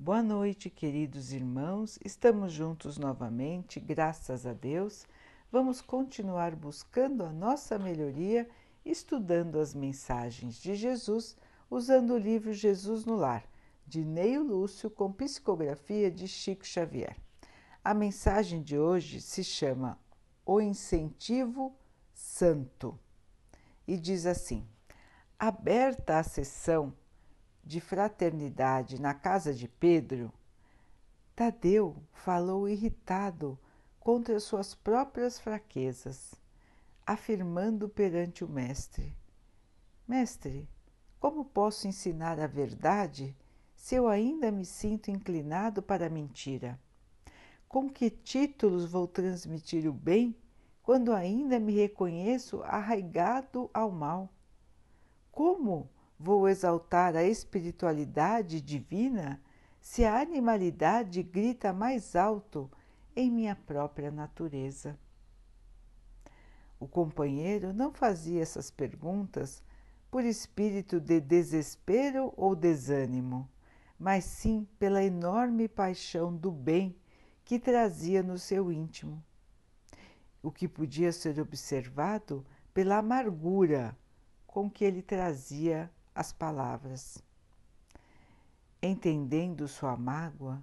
Boa noite, queridos irmãos. Estamos juntos novamente, graças a Deus. Vamos continuar buscando a nossa melhoria, estudando as mensagens de Jesus, usando o livro Jesus no Lar, de Neio Lúcio, com psicografia de Chico Xavier. A mensagem de hoje se chama O Incentivo Santo e diz assim: Aberta a sessão de fraternidade na casa de Pedro, Tadeu falou irritado contra suas próprias fraquezas, afirmando perante o Mestre: Mestre, como posso ensinar a verdade se eu ainda me sinto inclinado para a mentira? Com que títulos vou transmitir o bem quando ainda me reconheço arraigado ao mal? Como Vou exaltar a espiritualidade divina se a animalidade grita mais alto em minha própria natureza. O companheiro não fazia essas perguntas por espírito de desespero ou desânimo, mas sim pela enorme paixão do bem que trazia no seu íntimo, o que podia ser observado pela amargura com que ele trazia as palavras. Entendendo sua mágoa,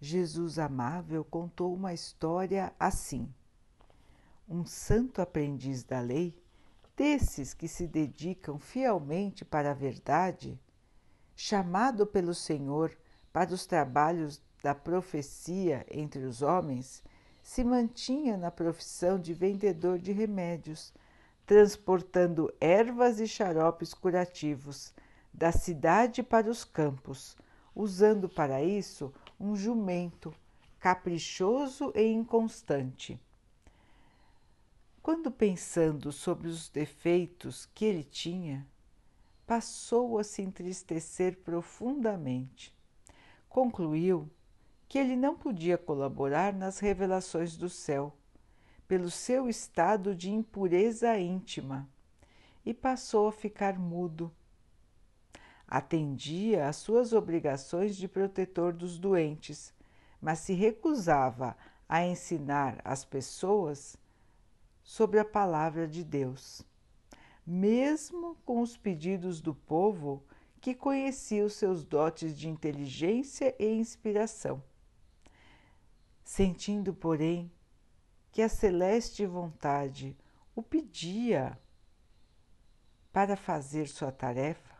Jesus amável contou uma história assim. Um santo aprendiz da lei, desses que se dedicam fielmente para a verdade, chamado pelo Senhor para os trabalhos da profecia entre os homens, se mantinha na profissão de vendedor de remédios transportando ervas e xaropes curativos da cidade para os campos, usando para isso um jumento caprichoso e inconstante. Quando pensando sobre os defeitos que ele tinha, passou a se entristecer profundamente. Concluiu que ele não podia colaborar nas revelações do céu pelo seu estado de impureza íntima e passou a ficar mudo. Atendia às suas obrigações de protetor dos doentes, mas se recusava a ensinar as pessoas sobre a palavra de Deus, mesmo com os pedidos do povo que conhecia os seus dotes de inteligência e inspiração. Sentindo, porém, que a celeste vontade o pedia para fazer sua tarefa,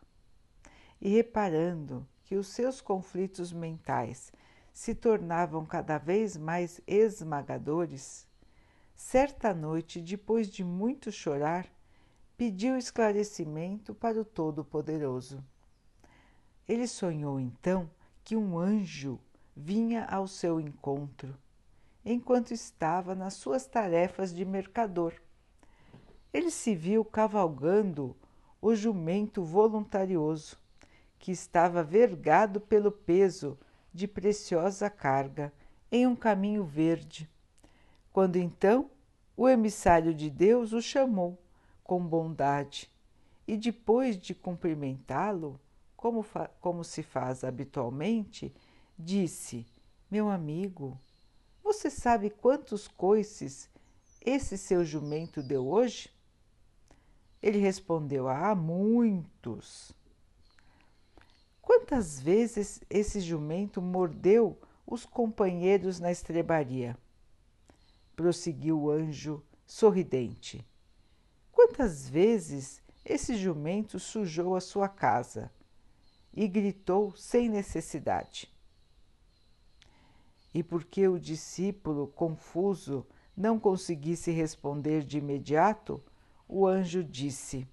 e reparando que os seus conflitos mentais se tornavam cada vez mais esmagadores, certa noite, depois de muito chorar, pediu esclarecimento para o Todo-Poderoso. Ele sonhou então que um anjo vinha ao seu encontro enquanto estava nas suas tarefas de mercador. Ele se viu cavalgando o jumento voluntarioso, que estava vergado pelo peso de preciosa carga em um caminho verde. Quando então o emissário de Deus o chamou com bondade e, depois de cumprimentá-lo, como, como se faz habitualmente, disse: Meu amigo, você sabe quantos coices esse seu jumento deu hoje? Ele respondeu: Ah, muitos. Quantas vezes esse jumento mordeu os companheiros na estrebaria? Prosseguiu o anjo sorridente. Quantas vezes esse jumento sujou a sua casa e gritou sem necessidade? E porque o discípulo, confuso, não conseguisse responder de imediato, o anjo disse: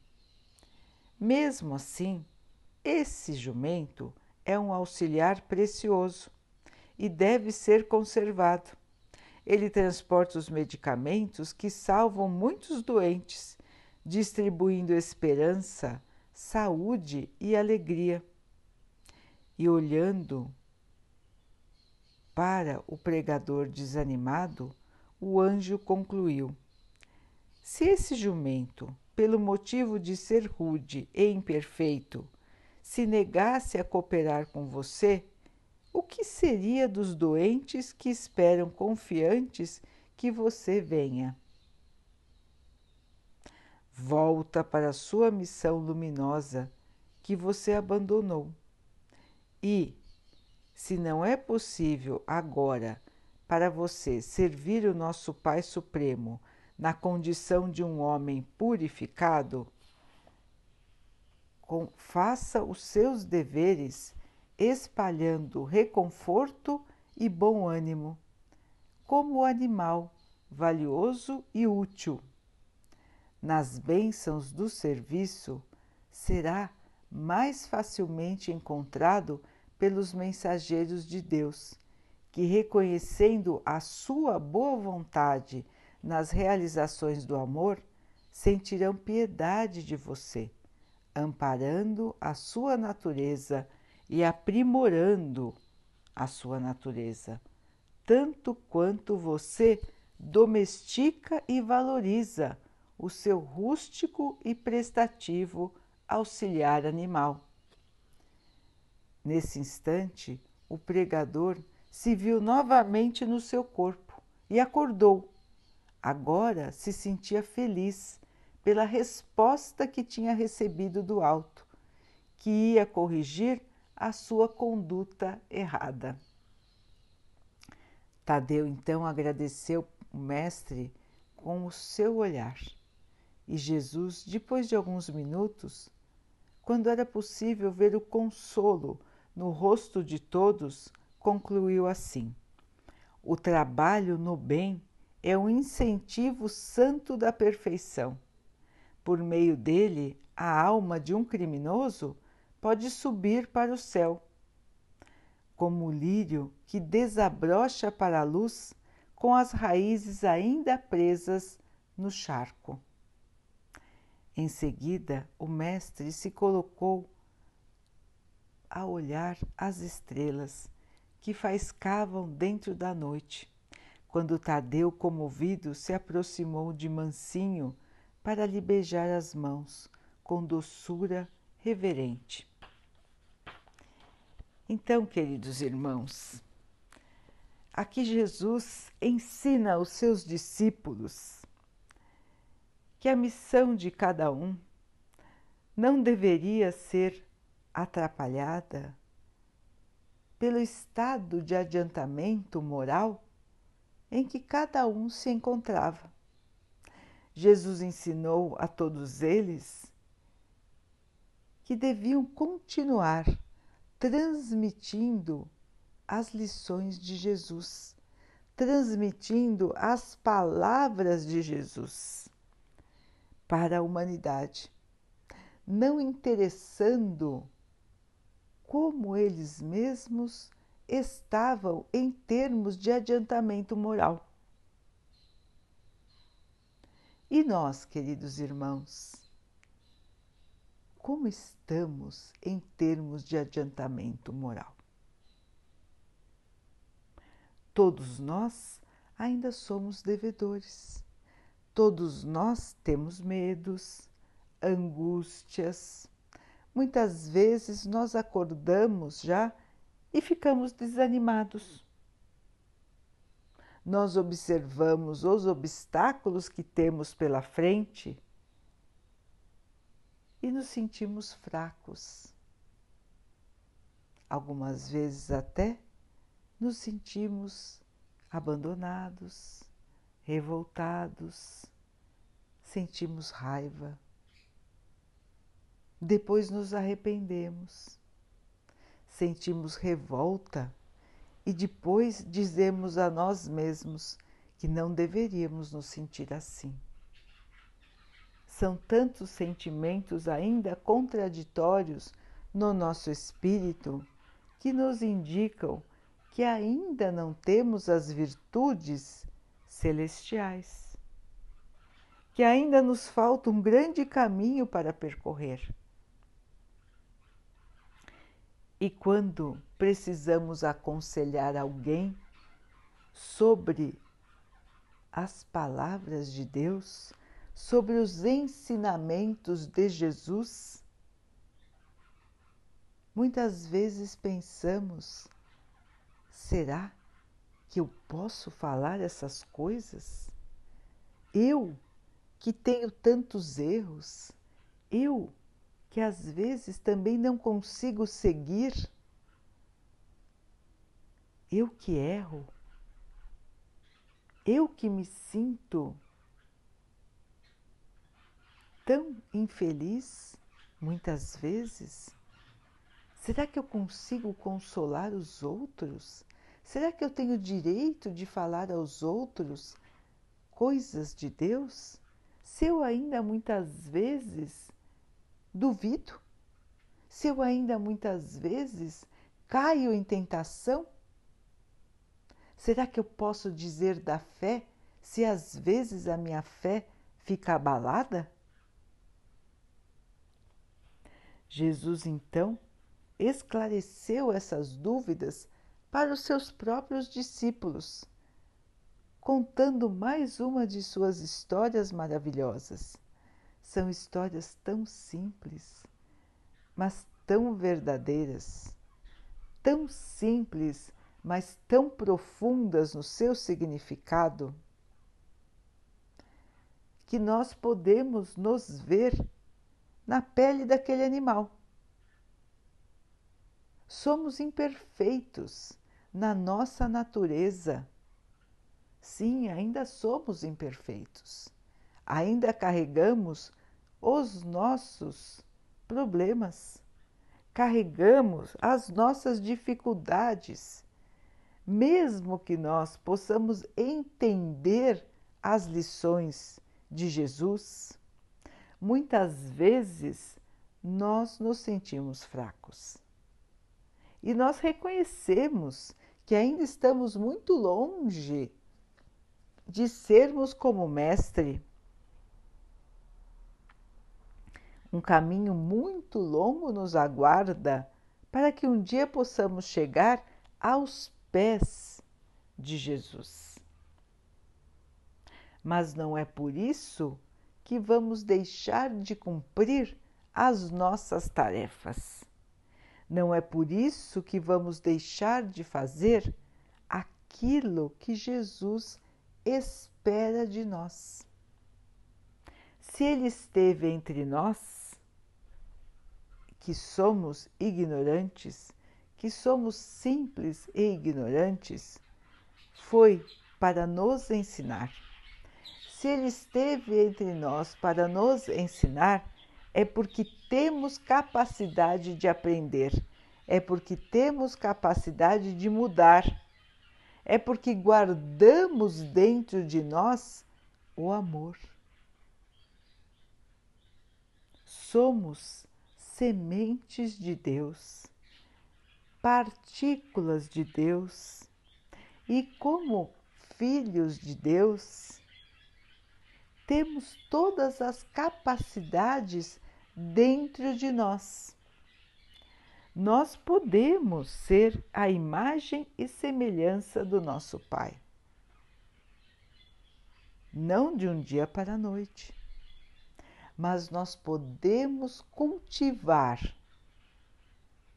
Mesmo assim, esse jumento é um auxiliar precioso e deve ser conservado. Ele transporta os medicamentos que salvam muitos doentes, distribuindo esperança, saúde e alegria. E olhando para o pregador desanimado, o anjo concluiu: Se esse jumento, pelo motivo de ser rude e imperfeito, se negasse a cooperar com você, o que seria dos doentes que esperam confiantes que você venha? Volta para a sua missão luminosa que você abandonou. E, se não é possível agora para você servir o nosso Pai Supremo na condição de um homem purificado, com, faça os seus deveres espalhando reconforto e bom ânimo, como animal valioso e útil. Nas bênçãos do serviço, será mais facilmente encontrado pelos mensageiros de Deus, que, reconhecendo a sua boa vontade nas realizações do amor, sentirão piedade de você, amparando a sua natureza e aprimorando a sua natureza, tanto quanto você domestica e valoriza o seu rústico e prestativo auxiliar animal. Nesse instante, o pregador se viu novamente no seu corpo e acordou. Agora se sentia feliz pela resposta que tinha recebido do alto, que ia corrigir a sua conduta errada. Tadeu então agradeceu o Mestre com o seu olhar. E Jesus, depois de alguns minutos, quando era possível ver o consolo no rosto de todos, concluiu assim: O trabalho no bem é um incentivo santo da perfeição. Por meio dele, a alma de um criminoso pode subir para o céu. Como o lírio que desabrocha para a luz com as raízes ainda presas no charco. Em seguida, o mestre se colocou a olhar as estrelas que faiscavam dentro da noite, quando Tadeu, comovido, se aproximou de Mansinho para lhe beijar as mãos com doçura reverente. Então, queridos irmãos, aqui Jesus ensina aos seus discípulos que a missão de cada um não deveria ser atrapalhada pelo estado de adiantamento moral em que cada um se encontrava. Jesus ensinou a todos eles que deviam continuar transmitindo as lições de Jesus, transmitindo as palavras de Jesus para a humanidade, não interessando como eles mesmos estavam em termos de adiantamento moral. E nós, queridos irmãos, como estamos em termos de adiantamento moral. Todos nós ainda somos devedores. Todos nós temos medos, angústias. Muitas vezes nós acordamos já e ficamos desanimados. Nós observamos os obstáculos que temos pela frente e nos sentimos fracos. Algumas vezes até nos sentimos abandonados, revoltados, sentimos raiva. Depois nos arrependemos, sentimos revolta e depois dizemos a nós mesmos que não deveríamos nos sentir assim. São tantos sentimentos ainda contraditórios no nosso espírito que nos indicam que ainda não temos as virtudes celestiais, que ainda nos falta um grande caminho para percorrer. E quando precisamos aconselhar alguém sobre as palavras de Deus, sobre os ensinamentos de Jesus, muitas vezes pensamos será que eu posso falar essas coisas? Eu que tenho tantos erros, eu que às vezes também não consigo seguir, eu que erro, eu que me sinto tão infeliz muitas vezes? Será que eu consigo consolar os outros? Será que eu tenho direito de falar aos outros coisas de Deus? Se eu ainda muitas vezes duvido, se eu ainda muitas vezes caio em tentação, será que eu posso dizer da fé se às vezes a minha fé fica abalada? Jesus então esclareceu essas dúvidas para os seus próprios discípulos, contando mais uma de suas histórias maravilhosas. São histórias tão simples, mas tão verdadeiras, tão simples, mas tão profundas no seu significado, que nós podemos nos ver na pele daquele animal. Somos imperfeitos na nossa natureza. Sim, ainda somos imperfeitos. Ainda carregamos os nossos problemas, carregamos as nossas dificuldades. Mesmo que nós possamos entender as lições de Jesus, muitas vezes nós nos sentimos fracos. E nós reconhecemos que ainda estamos muito longe de sermos como Mestre. Um caminho muito longo nos aguarda para que um dia possamos chegar aos pés de Jesus. Mas não é por isso que vamos deixar de cumprir as nossas tarefas. Não é por isso que vamos deixar de fazer aquilo que Jesus espera de nós. Se Ele esteve entre nós, que somos ignorantes, que somos simples e ignorantes, foi para nos ensinar se Ele esteve entre nós para nos ensinar, é porque temos capacidade de aprender, é porque temos capacidade de mudar, é porque guardamos dentro de nós o amor. Somos sementes de Deus, partículas de Deus, e como filhos de Deus, temos todas as capacidades dentro de nós. Nós podemos ser a imagem e semelhança do nosso Pai. Não de um dia para a noite, mas nós podemos cultivar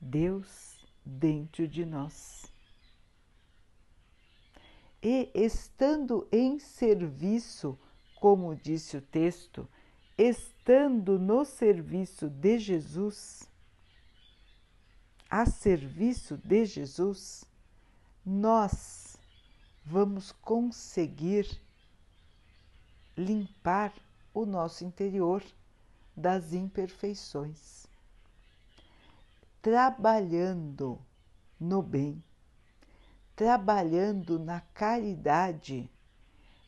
Deus dentro de nós. E estando em serviço como disse o texto, estando no serviço de Jesus, a serviço de Jesus, nós vamos conseguir limpar o nosso interior das imperfeições, trabalhando no bem, trabalhando na caridade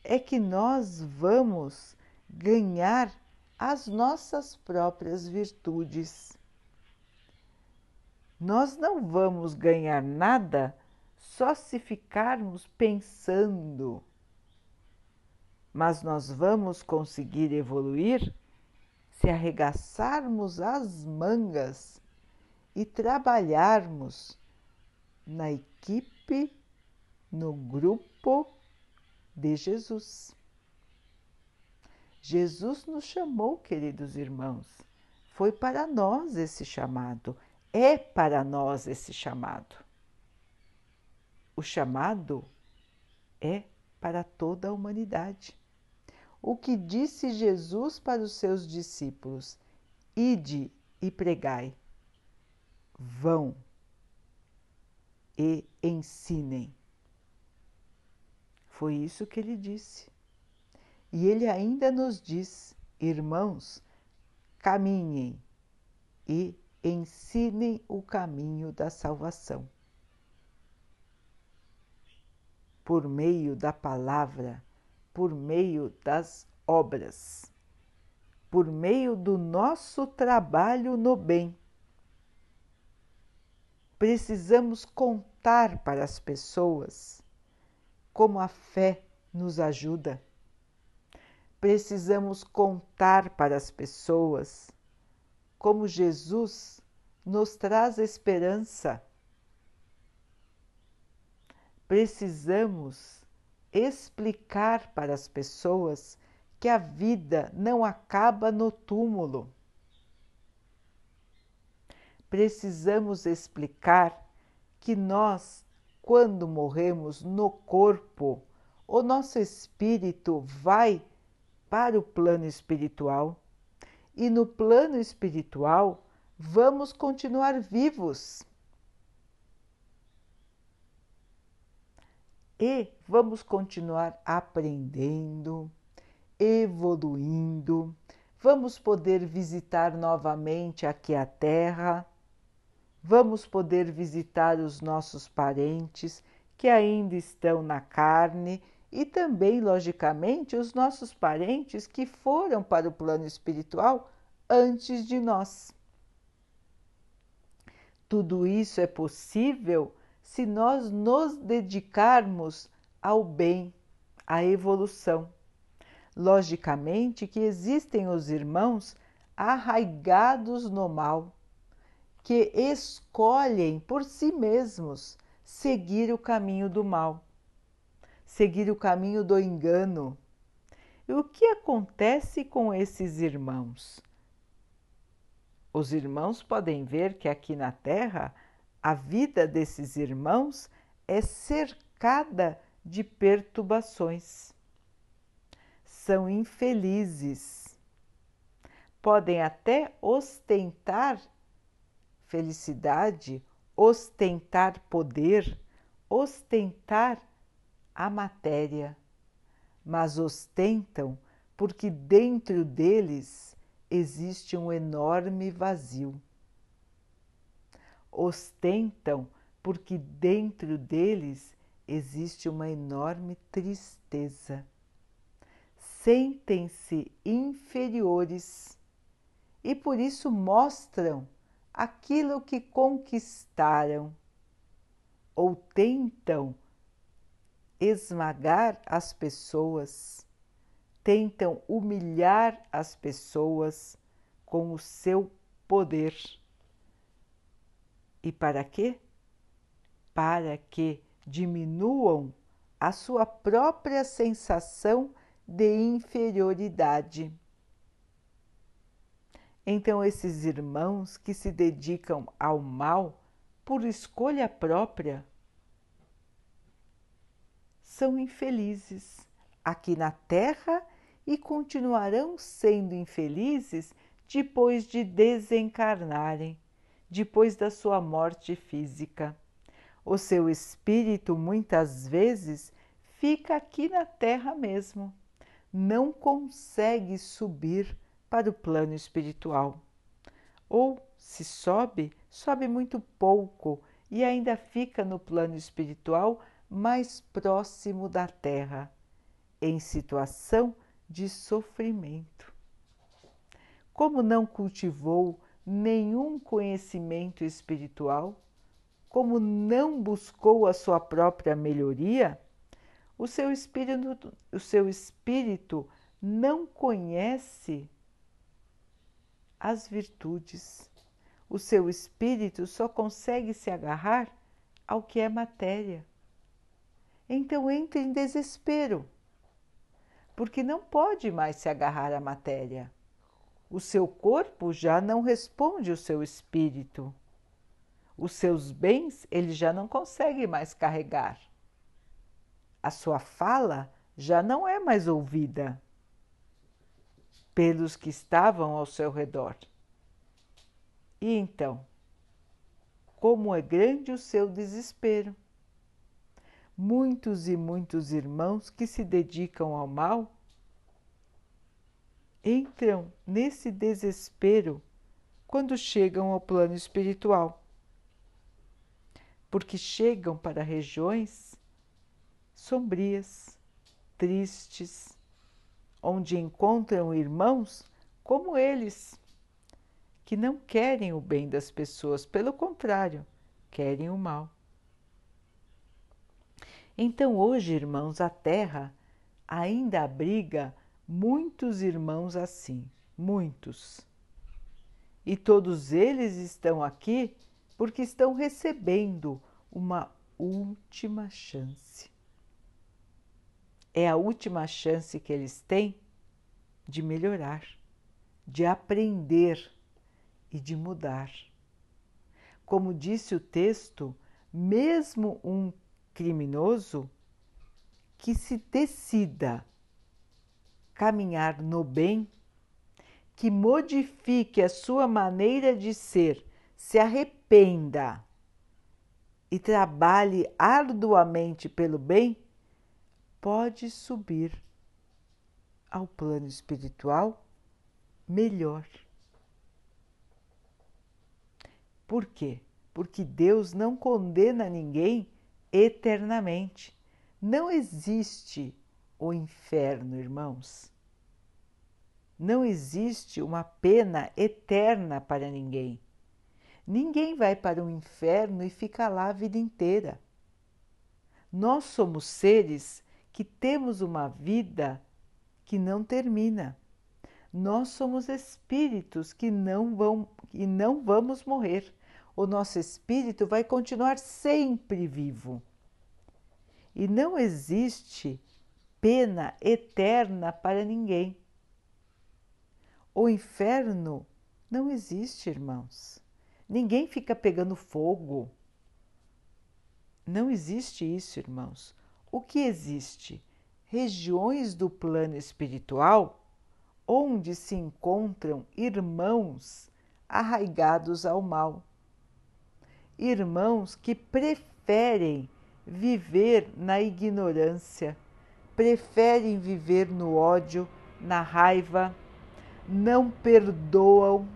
é que nós vamos ganhar as nossas próprias virtudes. Nós não vamos ganhar nada só se ficarmos pensando, mas nós vamos conseguir evoluir se arregaçarmos as mangas e trabalharmos na equipe, no grupo de Jesus. Jesus nos chamou, queridos irmãos. Foi para nós esse chamado, é para nós esse chamado. o chamado é para toda a humanidade. O que disse Jesus para os seus discípulos: Ide e pregai. Vão e ensinem. Foi isso que ele disse. E ele ainda nos diz: irmãos, caminhem e ensinem o caminho da salvação. Por meio da palavra, por meio das obras, por meio do nosso trabalho no bem. Precisamos contar para as pessoas como a fé nos ajuda. Precisamos contar para as pessoas como Jesus nos traz esperança. Precisamos explicar para as pessoas que a vida não acaba no túmulo. Precisamos explicar que nós, quando morremos no corpo, o nosso espírito vai para o plano espiritual e no plano espiritual vamos continuar vivos. E vamos continuar aprendendo, evoluindo, vamos poder visitar novamente aqui a Terra, vamos poder visitar os nossos parentes que ainda estão na carne e também, logicamente, os nossos parentes que foram para o plano espiritual antes de nós. Tudo isso é possível se nós nos dedicarmos ao bem, à evolução. Logicamente que existem os irmãos arraigados no mal, que escolhem por si mesmos seguir o caminho do mal seguir o caminho do engano. E o que acontece com esses irmãos? Os irmãos podem ver que aqui na Terra a vida desses irmãos é cercada de perturbações. São infelizes. Podem até ostentar felicidade, ostentar poder, ostentar a matéria, mas ostentam porque dentro deles existe um enorme vazio. Ostentam porque dentro deles existe uma enorme tristeza. Sentem-se inferiores e por isso mostram aquilo que conquistaram ou tentam esmagar as pessoas, tentam humilhar as pessoas com o seu poder. E para quê? Para que diminuam a sua própria sensação de inferioridade. Então, esses irmãos que se dedicam ao mal por escolha própria são infelizes aqui na Terra e continuarão sendo infelizes depois de desencarnarem, depois da sua morte física. O seu espírito muitas vezes fica aqui na Terra mesmo, não consegue subir para o plano espiritual. Ou, se sobe, sobe muito pouco e ainda fica no plano espiritual mais próximo da terra, em situação de sofrimento. Como não cultivou nenhum conhecimento espiritual, como não buscou a sua própria melhoria, o seu espírito, o seu espírito não conhece as virtudes. O seu espírito só consegue se agarrar ao que é matéria então entra em desespero, porque não pode mais se agarrar à matéria. O seu corpo já não responde ao seu espírito. Os seus bens ele já não consegue mais carregar. a sua fala já não é mais ouvida pelos que estavam ao seu redor. E então, como é grande o seu desespero. Muitos e muitos irmãos que se dedicam ao mal entram nesse desespero quando chegam ao plano espiritual, porque chegam para regiões sombrias, tristes, onde encontram irmãos como eles, que não querem o bem das pessoas, pelo contrário, querem o mal. Então, hoje, irmãos, a Terra ainda abriga muitos irmãos assim, muitos. E todos eles estão aqui porque estão recebendo uma última chance. É a última chance que eles têm de melhorar, de aprender e de mudar. Como disse o texto, mesmo um criminoso que se decida caminhar no bem, que modifique a sua maneira de ser, se arrependa e trabalhe arduamente pelo bem, pode subir ao plano espiritual melhor. Por quê? Porque Deus não condena ninguém eternamente. Não existe o inferno, irmãos. Não existe uma pena eterna para ninguém. Ninguém vai para o inferno e fica lá a vida inteira. Nós somos seres que temos uma vida que não termina. Nós somos espíritos que não vão e não vamos morrer o nosso espírito vai continuar sempre vivo. E não existe pena eterna para ninguém. O inferno não existe, irmãos. Ninguém fica pegando fogo. Não existe isso, irmãos. O que existe? Regiões do plano espiritual onde se encontram irmãos arraigados ao mal irmãos que preferem viver na ignorância, preferem viver no ódio, na raiva, não perdoam,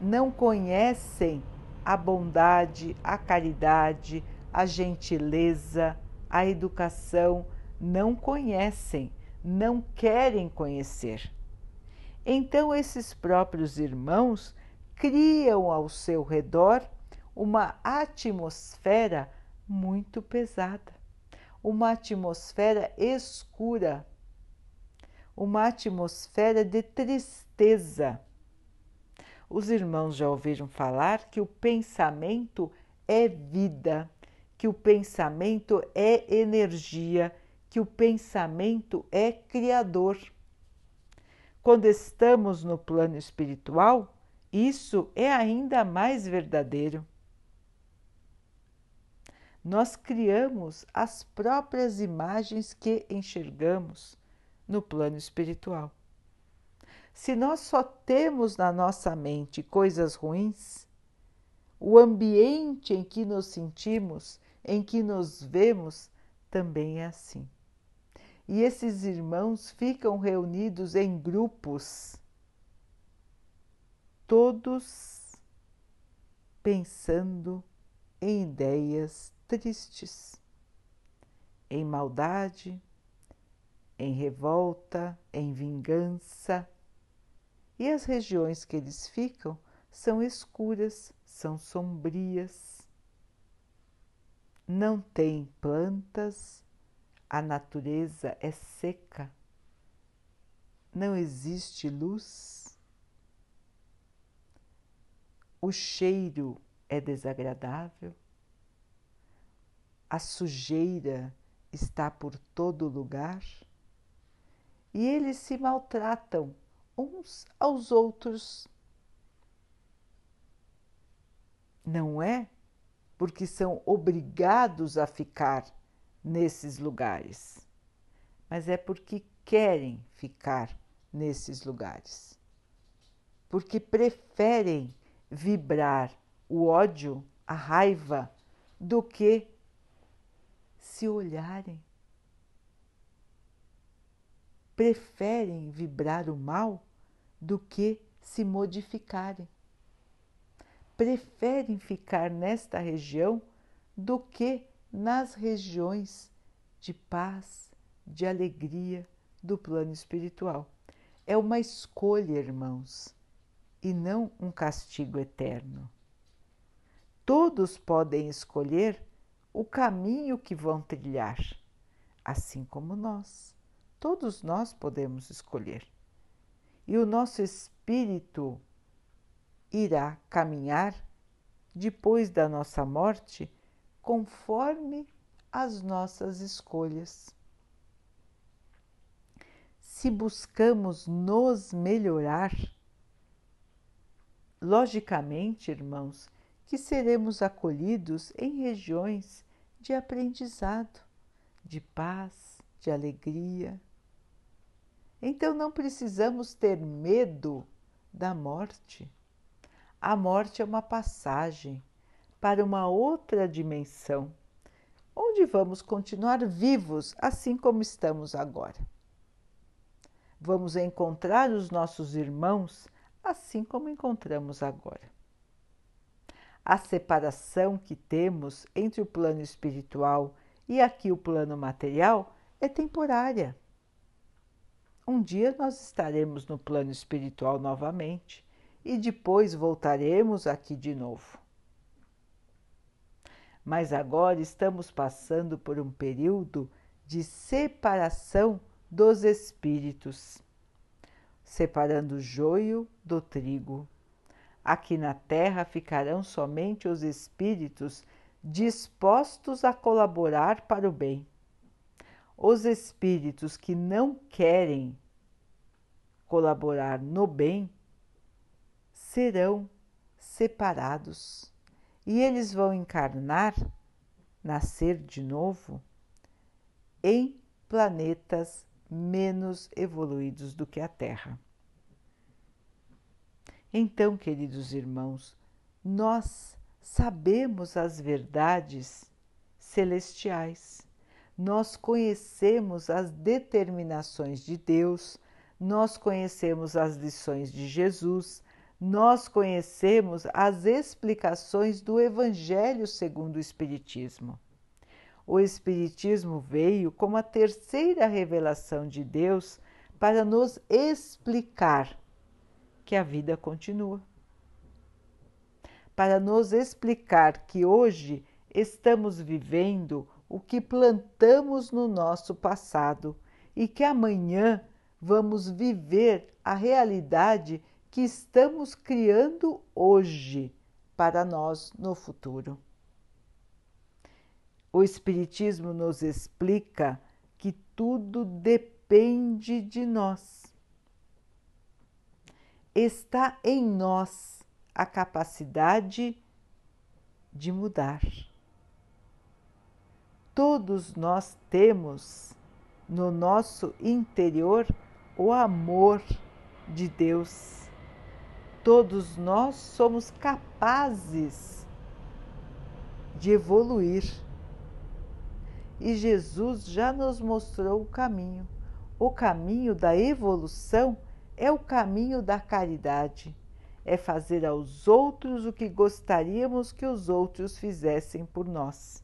não conhecem a bondade, a caridade, a gentileza, a educação, não conhecem, não querem conhecer. Então, esses próprios irmãos criam ao seu redor uma atmosfera muito pesada, uma atmosfera escura, uma atmosfera de tristeza. Os irmãos já ouviram falar que o pensamento é vida, que o pensamento é energia, que o pensamento é criador. Quando estamos no plano espiritual, isso é ainda mais verdadeiro. Nós criamos as próprias imagens que enxergamos no plano espiritual. Se nós só temos na nossa mente coisas ruins, o ambiente em que nos sentimos, em que nos vemos, também é assim. E esses irmãos ficam reunidos em grupos todos pensando em ideias tristes, em maldade, em revolta, em vingança. E as regiões que eles ficam são escuras, são sombrias. Não tem plantas, a natureza é seca, não existe luz o cheiro é desagradável, a sujeira está por todo lugar e eles se maltratam uns aos outros. Não é? Porque são obrigados a ficar nesses lugares, mas é porque querem ficar nesses lugares, porque preferem vibrar o ódio, a raiva, do que se olharem. Preferem vibrar o mal do que se modificarem. Preferem ficar nesta região do que nas regiões de paz, de alegria do plano espiritual. É uma escolha, irmãos, e não um castigo eterno. Todos podem escolher o caminho que vão trilhar, assim como nós. Todos nós podemos escolher. E o nosso espírito irá caminhar depois da nossa morte conforme as nossas escolhas. Se buscamos nos melhorar, logicamente, irmãos, que seremos acolhidos em regiões de aprendizado, de paz, de alegria. Então não precisamos ter medo da morte. A morte é uma passagem para uma outra dimensão, onde vamos continuar vivos assim como estamos agora. Vamos encontrar os nossos irmãos assim como encontramos agora. A separação que temos entre o plano espiritual e aqui o plano material é temporária. Um dia nós estaremos no plano espiritual novamente e depois voltaremos aqui de novo. Mas agora estamos passando por um período de separação dos espíritos, separando o joio do trigo Aqui na Terra ficarão somente os espíritos dispostos a colaborar para o bem. Os espíritos que não querem colaborar no bem serão separados e eles vão encarnar, nascer de novo, em planetas menos evoluídos do que a Terra. Então, queridos irmãos, nós sabemos as verdades celestiais, nós conhecemos as determinações de Deus, nós conhecemos as lições de Jesus, nós conhecemos as explicações do Evangelho segundo o Espiritismo. O Espiritismo veio como a terceira revelação de Deus para nos explicar que a vida continua. Para nos explicar que hoje estamos vivendo o que plantamos no nosso passado e que amanhã vamos viver a realidade que estamos criando hoje para nós no futuro. O Espiritismo nos explica que tudo depende de nós está em nós a capacidade de mudar. Todos nós temos no nosso interior o amor de Deus. Todos nós somos capazes de evoluir. E Jesus já nos mostrou o caminho. O caminho da evolução é o caminho da caridade, é fazer aos outros o que gostaríamos que os outros fizessem por nós.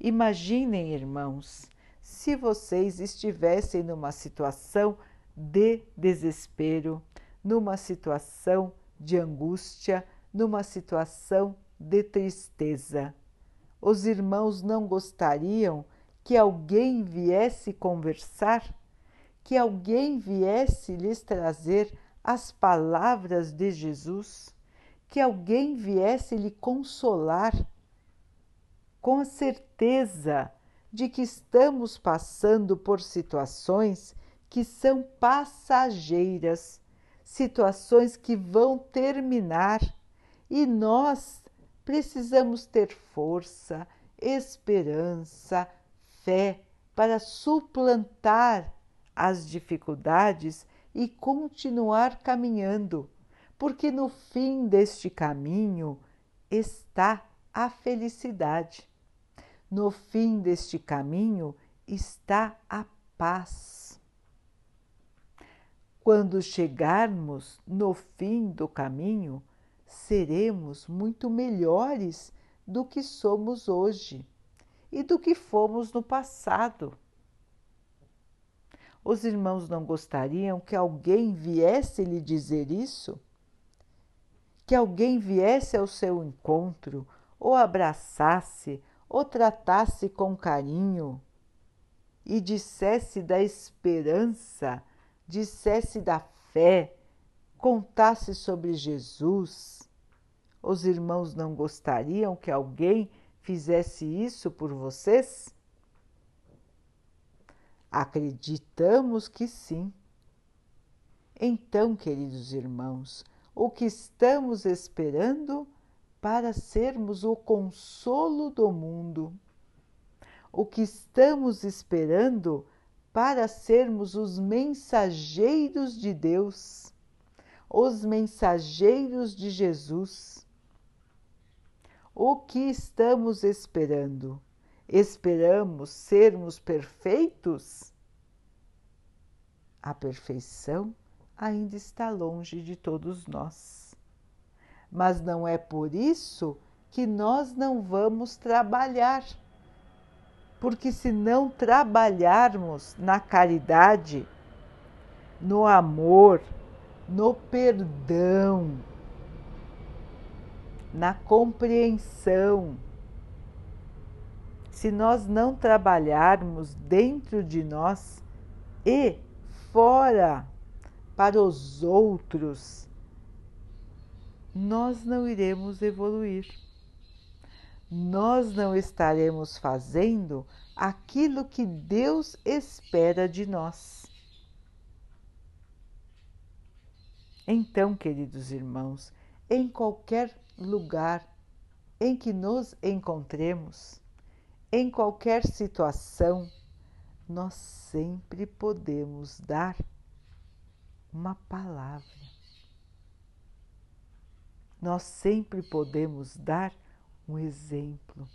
Imaginem, irmãos, se vocês estivessem numa situação de desespero, numa situação de angústia, numa situação de tristeza. Os irmãos não gostariam que alguém viesse conversar que alguém viesse lhes trazer as palavras de Jesus, que alguém viesse lhe consolar, com a certeza de que estamos passando por situações que são passageiras, situações que vão terminar e nós precisamos ter força, esperança, fé para suplantar as dificuldades e continuar caminhando, porque no fim deste caminho está a felicidade. No fim deste caminho está a paz. Quando chegarmos no fim do caminho, seremos muito melhores do que somos hoje e do que fomos no passado. Os irmãos não gostariam que alguém viesse lhe dizer isso? Que alguém viesse ao seu encontro, ou abraçasse, ou tratasse com carinho e dissesse da esperança, dissesse da fé, contasse sobre Jesus. Os irmãos não gostariam que alguém fizesse isso por vocês? Acreditamos que sim. Então, queridos irmãos, o que estamos esperando para sermos o consolo do mundo? O que estamos esperando para sermos os mensageiros de Deus, os mensageiros de Jesus? O que estamos esperando? Esperamos sermos perfeitos? A perfeição ainda está longe de todos nós. Mas não é por isso que nós não vamos trabalhar. Porque se não trabalharmos na caridade, no amor, no perdão, na compreensão. Se nós não trabalharmos dentro de nós e fora para os outros, nós não iremos evoluir. Nós não estaremos fazendo aquilo que Deus espera de nós. Então, queridos irmãos, em qualquer lugar em que nos encontremos, em qualquer situação, nós sempre podemos dar uma palavra. Nós sempre podemos dar um exemplo.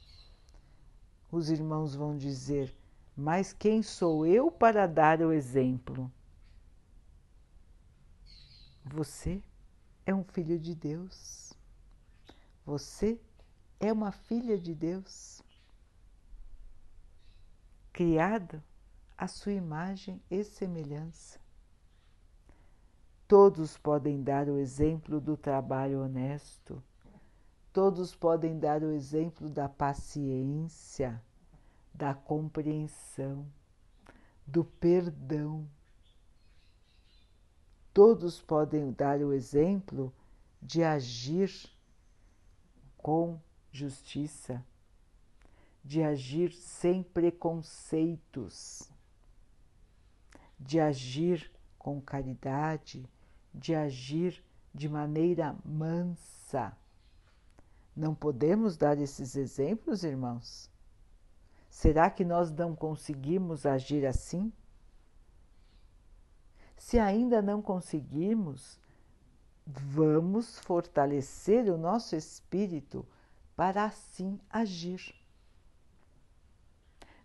Os irmãos vão dizer: Mas quem sou eu para dar o exemplo? Você é um filho de Deus. Você é uma filha de Deus, criada à sua imagem e semelhança. Todos podem dar o exemplo do trabalho honesto, todos podem dar o exemplo da paciência, da compreensão, do perdão. Todos podem dar o exemplo de agir com justiça, de agir sem preconceitos, de agir com caridade, de agir de maneira mansa. Não podemos dar esses exemplos, irmãos? Será que nós não conseguimos agir assim? Se ainda não conseguimos, vamos fortalecer o nosso espírito para assim agir.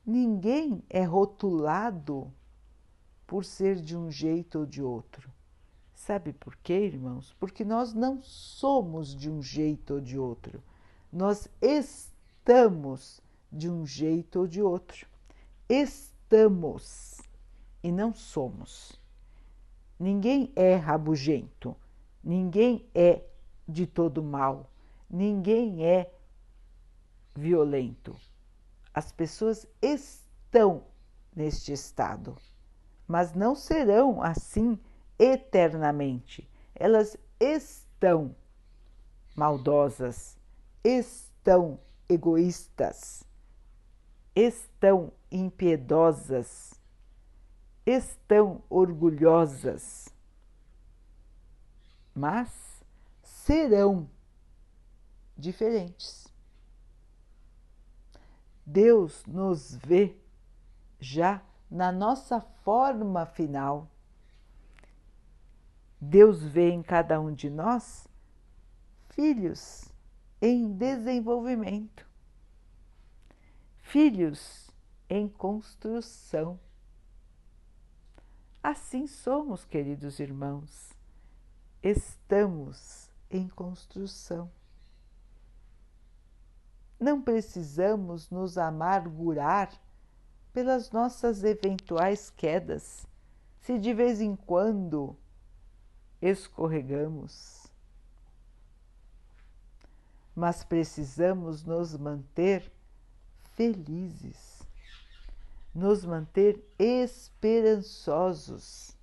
Ninguém é rotulado por ser de um jeito ou de outro. Sabe por quê, irmãos? Porque nós não somos de um jeito ou de outro. Nós estamos de um jeito ou de outro. Estamos e não somos. Ninguém é rabugento Ninguém é de todo mal, ninguém é violento. As pessoas estão neste estado, mas não serão assim eternamente. Elas estão maldosas, estão egoístas, estão impiedosas, estão orgulhosas mas serão diferentes. Deus nos vê já na nossa forma final. Deus vê em cada um de nós filhos em desenvolvimento, filhos em construção. Assim somos, queridos irmãos, estamos em construção. Não precisamos nos amargurar pelas nossas eventuais quedas, se de vez em quando escorregamos. Mas precisamos nos manter felizes, nos manter esperançosos,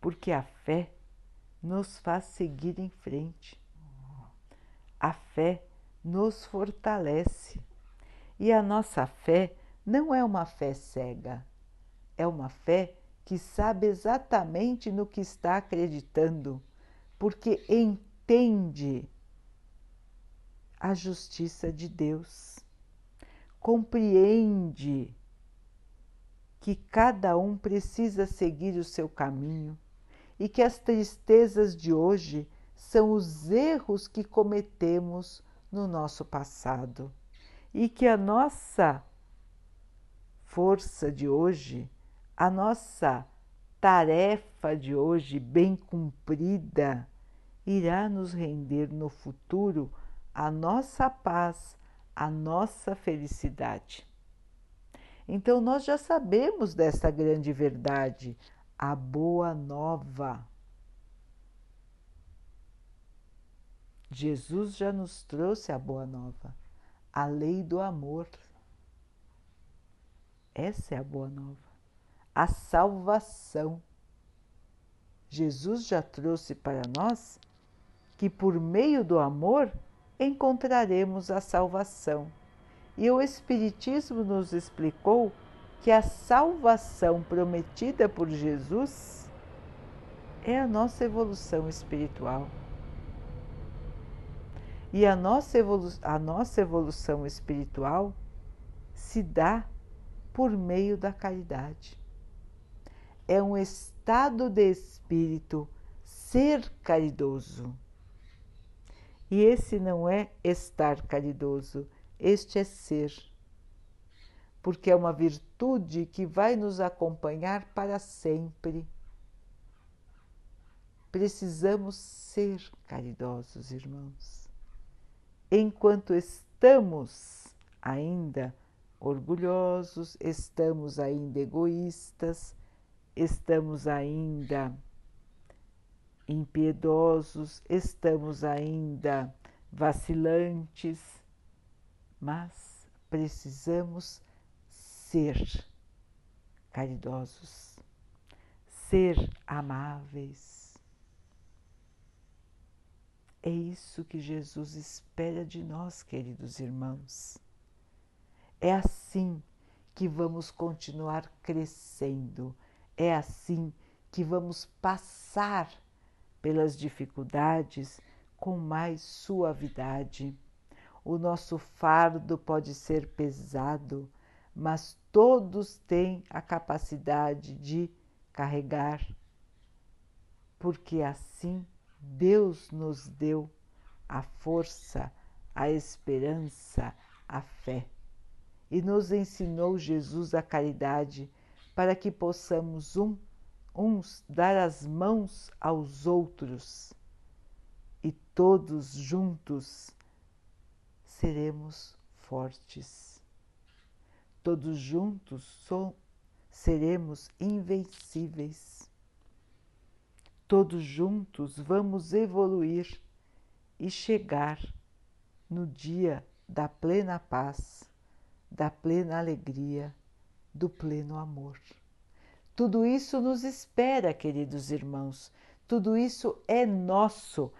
porque a fé nos faz seguir em frente. A fé nos fortalece. E a nossa fé não é uma fé cega, é uma fé que sabe exatamente no que está acreditando, porque entende a justiça de Deus, compreende que cada um precisa seguir o seu caminho e que as tristezas de hoje são os erros que cometemos no nosso passado e que a nossa força de hoje, a nossa tarefa de hoje bem cumprida, irá nos render no futuro a nossa paz, a nossa felicidade. Então, nós já sabemos dessa grande verdade, a boa nova. Jesus já nos trouxe a boa nova, a lei do amor. Essa é a boa nova, a salvação. Jesus já trouxe para nós que por meio do amor encontraremos a salvação. E o Espiritismo nos explicou que a salvação prometida por Jesus é a nossa evolução espiritual. E a nossa, a nossa evolução espiritual se dá por meio da caridade. É um estado de espírito ser caridoso. E esse não é estar caridoso, este é ser. Porque é uma virtude que vai nos acompanhar para sempre. Precisamos ser caridosos, irmãos enquanto estamos ainda orgulhosos, estamos ainda egoístas, estamos ainda impiedosos, estamos ainda vacilantes, mas precisamos ser caridosos, ser amáveis, é isso que Jesus espera de nós, queridos irmãos. É assim que vamos continuar crescendo, é assim que vamos passar pelas dificuldades com mais suavidade. O nosso fardo pode ser pesado, mas todos têm a capacidade de carregar, porque assim Deus nos deu a força, a esperança, a fé. E nos ensinou Jesus a caridade para que possamos um, uns dar as mãos aos outros. E todos juntos seremos fortes. Todos juntos so, seremos invencíveis todos juntos vamos evoluir e chegar no dia da plena paz, da plena alegria, do pleno amor. Tudo isso nos espera, queridos irmãos, tudo isso é nosso,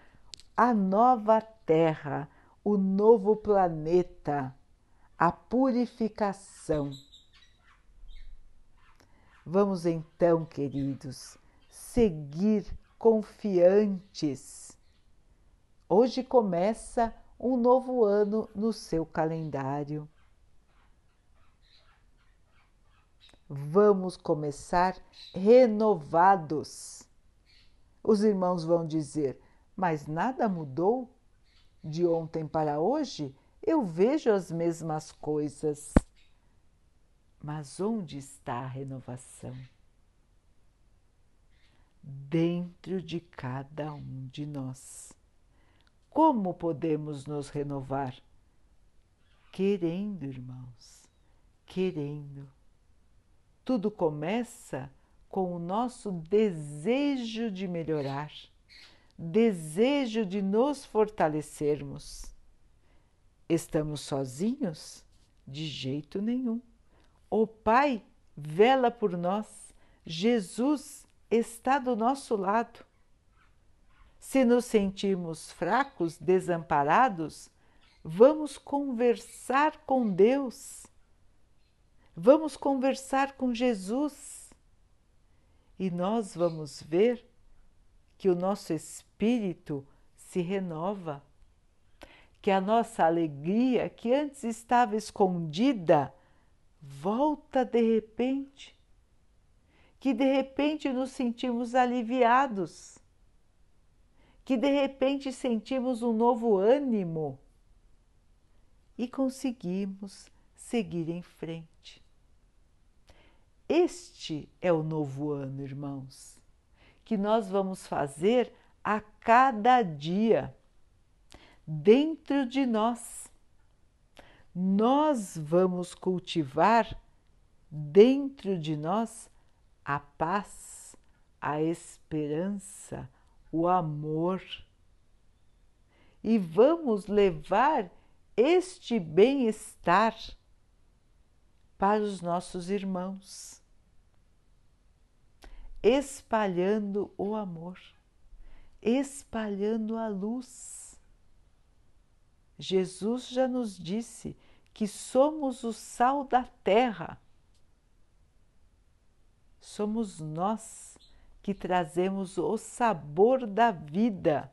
a nova Terra, o novo planeta, a purificação. Vamos então, queridos, seguir confiantes. Hoje começa um novo ano no seu calendário. vamos começar renovados. Os irmãos vão dizer: Mas nada mudou de ontem para hoje? Eu vejo as mesmas coisas. Mas onde está a renovação? Dentro de cada um de nós. Como podemos nos renovar? Querendo, irmãos, querendo. Tudo começa com o nosso desejo de melhorar, desejo de nos fortalecermos. Estamos sozinhos? De jeito nenhum. O Pai vela por nós, Jesus está do nosso lado. Se nos sentirmos fracos, desamparados, vamos conversar com Deus. Vamos conversar com Jesus. E nós vamos ver que o nosso espírito se renova, que a nossa alegria, que antes estava escondida, volta de repente, que de repente nos sentimos aliviados que de repente sentimos um novo ânimo e conseguimos seguir em frente. Este é o novo ano, irmãos, que nós vamos fazer a cada dia, dentro de nós. Nós vamos cultivar dentro de nós a paz, a esperança, o amor. E vamos levar este bem-estar para os nossos irmãos, espalhando o amor, espalhando a luz. Jesus já nos disse que somos o sal da terra. Somos nós que trazemos o sabor da vida,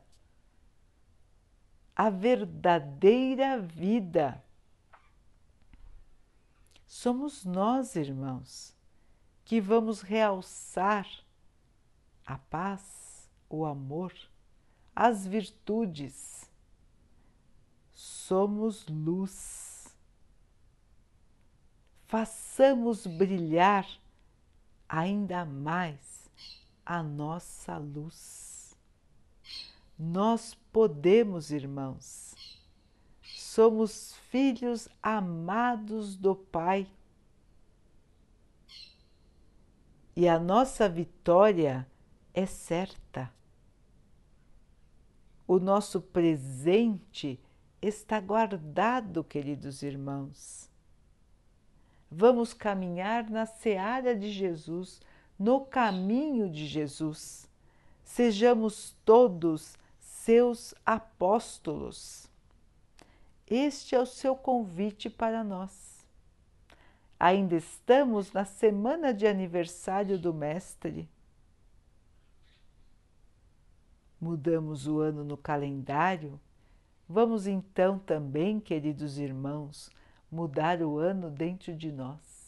a verdadeira vida. Somos nós, irmãos, que vamos realçar a paz, o amor, as virtudes. Somos luz. Façamos brilhar ainda mais a nossa luz. Nós podemos, irmãos, somos filhos amados do Pai. E a nossa vitória é certa. O nosso presente está guardado, queridos irmãos. Vamos caminhar na seara de Jesus no caminho de Jesus. Sejamos todos seus apóstolos. Este é o seu convite para nós. Ainda estamos na semana de aniversário do Mestre. Mudamos o ano no calendário. Vamos então também, queridos irmãos, mudar o ano dentro de nós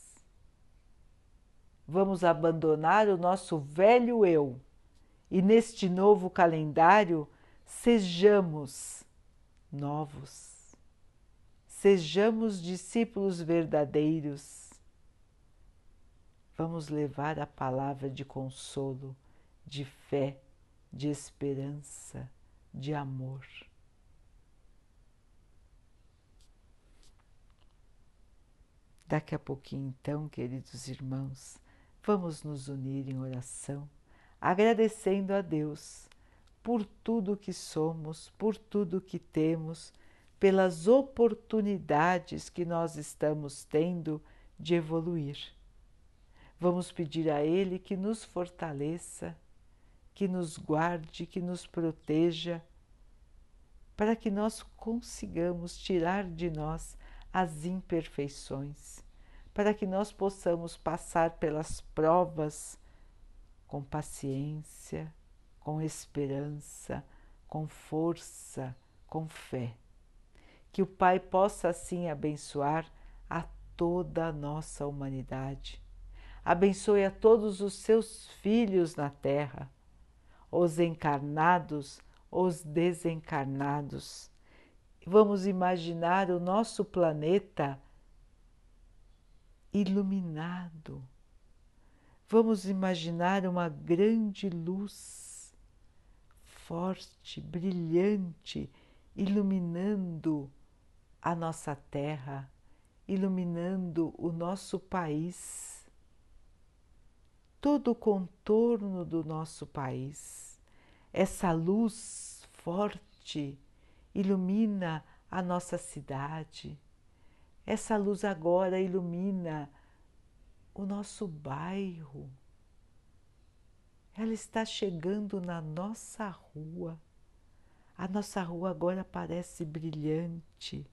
vamos abandonar o nosso velho eu e neste novo calendário sejamos novos, sejamos discípulos verdadeiros. Vamos levar a palavra de consolo, de fé, de esperança, de amor. Daqui a pouquinho, então, queridos irmãos, Vamos nos unir em oração, agradecendo a Deus por tudo que somos, por tudo que temos, pelas oportunidades que nós estamos tendo de evoluir. Vamos pedir a Ele que nos fortaleça, que nos guarde, que nos proteja, para que nós consigamos tirar de nós as imperfeições para que nós possamos passar pelas provas com paciência, com esperança, com força, com fé. Que o Pai possa assim abençoar a toda a nossa humanidade, abençoe a todos os seus filhos na terra, os encarnados, os desencarnados. Vamos imaginar o nosso planeta iluminado. Vamos imaginar uma grande luz forte, brilhante, iluminando a nossa terra, iluminando o nosso país, todo o contorno do nosso país. Essa luz forte ilumina a nossa cidade. Essa luz agora ilumina o nosso bairro. Ela está chegando na nossa rua. A nossa rua agora parece brilhante.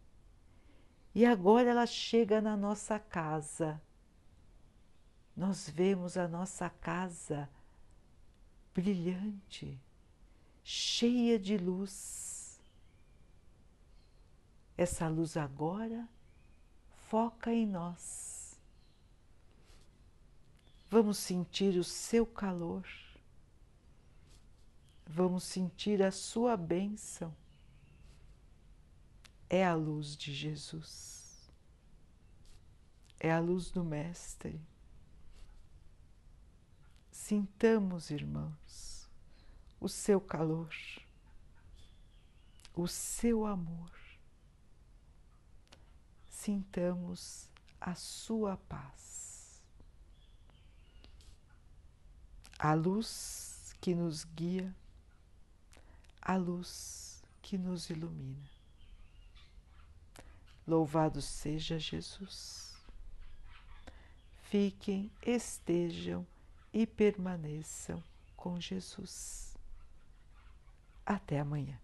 E agora ela chega na nossa casa. Nós vemos a nossa casa brilhante, cheia de luz. Essa luz agora foca em nós. Vamos sentir o seu calor. Vamos sentir a sua bênção. É a luz de Jesus. É a luz do Mestre. Sintamos, irmãos, o seu calor, o seu amor. Sintamos a sua paz. A luz que nos guia a luz que nos ilumina. Louvado seja Jesus. Fiquem, estejam e permaneçam com Jesus. Até amanhã.